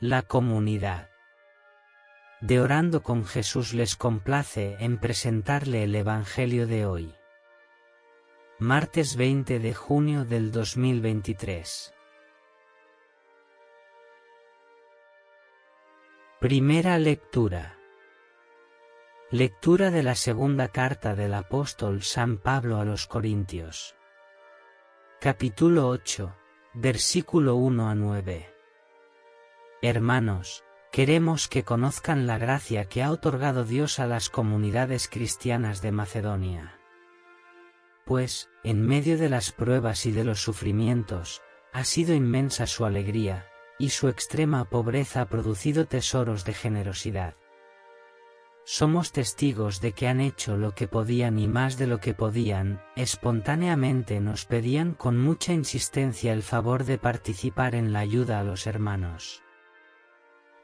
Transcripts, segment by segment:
La comunidad. De Orando con Jesús les complace en presentarle el Evangelio de hoy. Martes 20 de junio del 2023. Primera lectura. Lectura de la segunda carta del apóstol San Pablo a los Corintios. Capítulo 8, versículo 1 a 9. Hermanos, queremos que conozcan la gracia que ha otorgado Dios a las comunidades cristianas de Macedonia. Pues, en medio de las pruebas y de los sufrimientos, ha sido inmensa su alegría, y su extrema pobreza ha producido tesoros de generosidad. Somos testigos de que han hecho lo que podían y más de lo que podían, espontáneamente nos pedían con mucha insistencia el favor de participar en la ayuda a los hermanos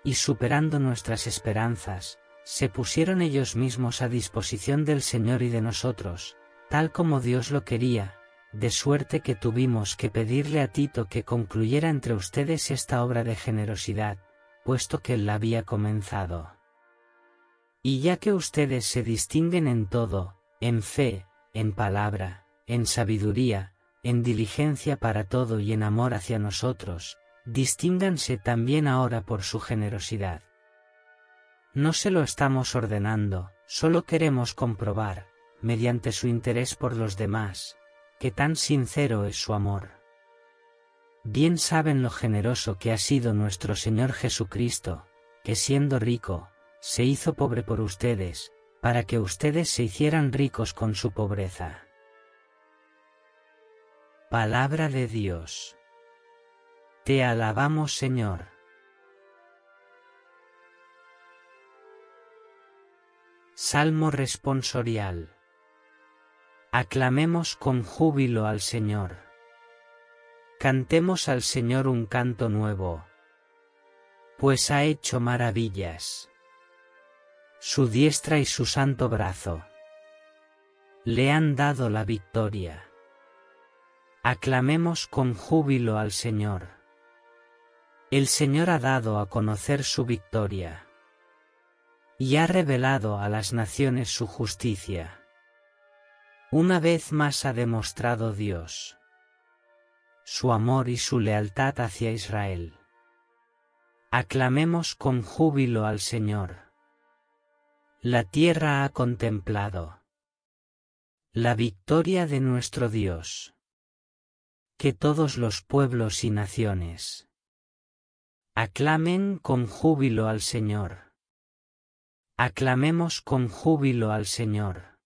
y superando nuestras esperanzas, se pusieron ellos mismos a disposición del Señor y de nosotros, tal como Dios lo quería, de suerte que tuvimos que pedirle a Tito que concluyera entre ustedes esta obra de generosidad, puesto que él la había comenzado. Y ya que ustedes se distinguen en todo, en fe, en palabra, en sabiduría, en diligencia para todo y en amor hacia nosotros, distínganse también ahora por su generosidad. No se lo estamos ordenando, solo queremos comprobar, mediante su interés por los demás, que tan sincero es su amor. Bien saben lo generoso que ha sido nuestro Señor Jesucristo, que siendo rico, se hizo pobre por ustedes, para que ustedes se hicieran ricos con su pobreza. Palabra de Dios. Te alabamos Señor. Salmo responsorial. Aclamemos con júbilo al Señor. Cantemos al Señor un canto nuevo. Pues ha hecho maravillas. Su diestra y su santo brazo. Le han dado la victoria. Aclamemos con júbilo al Señor. El Señor ha dado a conocer su victoria. Y ha revelado a las naciones su justicia. Una vez más ha demostrado Dios su amor y su lealtad hacia Israel. Aclamemos con júbilo al Señor. La tierra ha contemplado la victoria de nuestro Dios. Que todos los pueblos y naciones Aclamen con júbilo al Señor. Aclamemos con júbilo al Señor.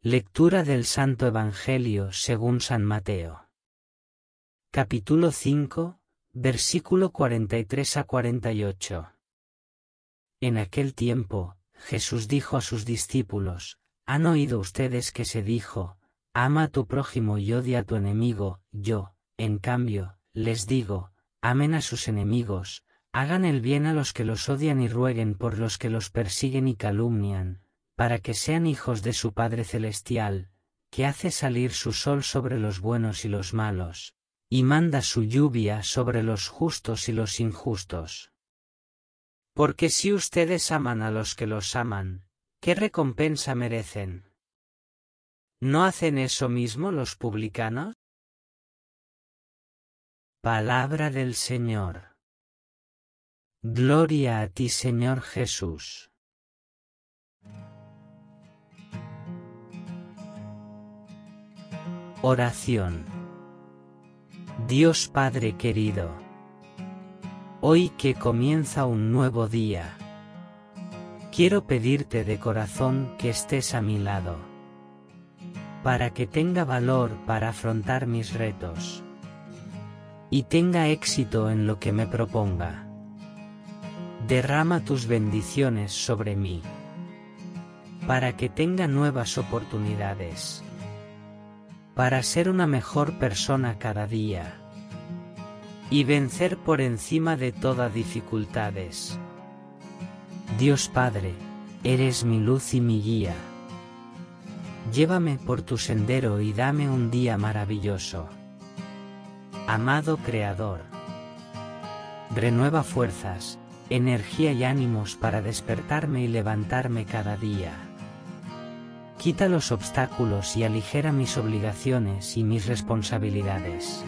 Lectura del Santo Evangelio según San Mateo. Capítulo 5, versículo 43 a 48. En aquel tiempo, Jesús dijo a sus discípulos, ¿Han oído ustedes que se dijo, ama a tu prójimo y odia a tu enemigo? Yo, En cambio, les digo, amen a sus enemigos, hagan el bien a los que los odian y rueguen por los que los persiguen y calumnian, para que sean hijos de su Padre Celestial, que hace salir su sol sobre los buenos y los malos, y manda su lluvia sobre los justos y los injustos. Porque si ustedes aman a los que los aman, ¿qué recompensa merecen? ¿No hacen eso mismo los publicanos? Palabra del Señor. Gloria a ti Señor Jesús. Oración. Dios Padre querido. Hoy que comienza un nuevo día. Quiero pedirte de corazón que estés a mi lado. Para que tenga valor para afrontar mis retos. Y tenga éxito en lo que me proponga. Derrama tus bendiciones sobre mí. Para que tenga nuevas oportunidades. Para ser una mejor persona cada día. Y vencer por encima de todas dificultades. Dios Padre, eres mi luz y mi guía. Llévame por tu sendero y dame un día maravilloso. Amado Creador, renueva fuerzas, energía y ánimos para despertarme y levantarme cada día. Quita los obstáculos y aligera mis obligaciones y mis responsabilidades.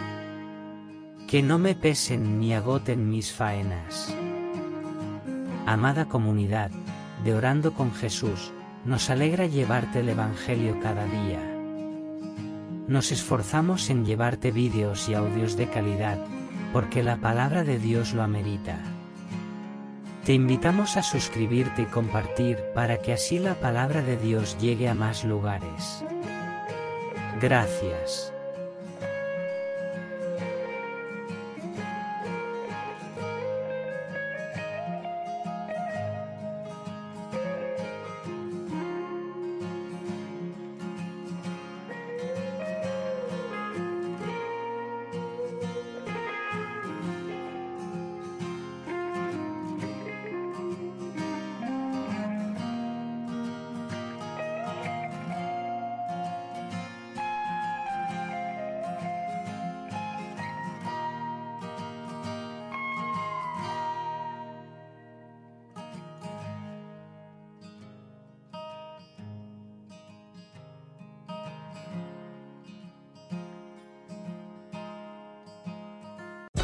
Que no me pesen ni agoten mis faenas. Amada comunidad, de Orando con Jesús, nos alegra llevarte el Evangelio cada día. Nos esforzamos en llevarte vídeos y audios de calidad, porque la palabra de Dios lo amerita. Te invitamos a suscribirte y compartir para que así la palabra de Dios llegue a más lugares. Gracias.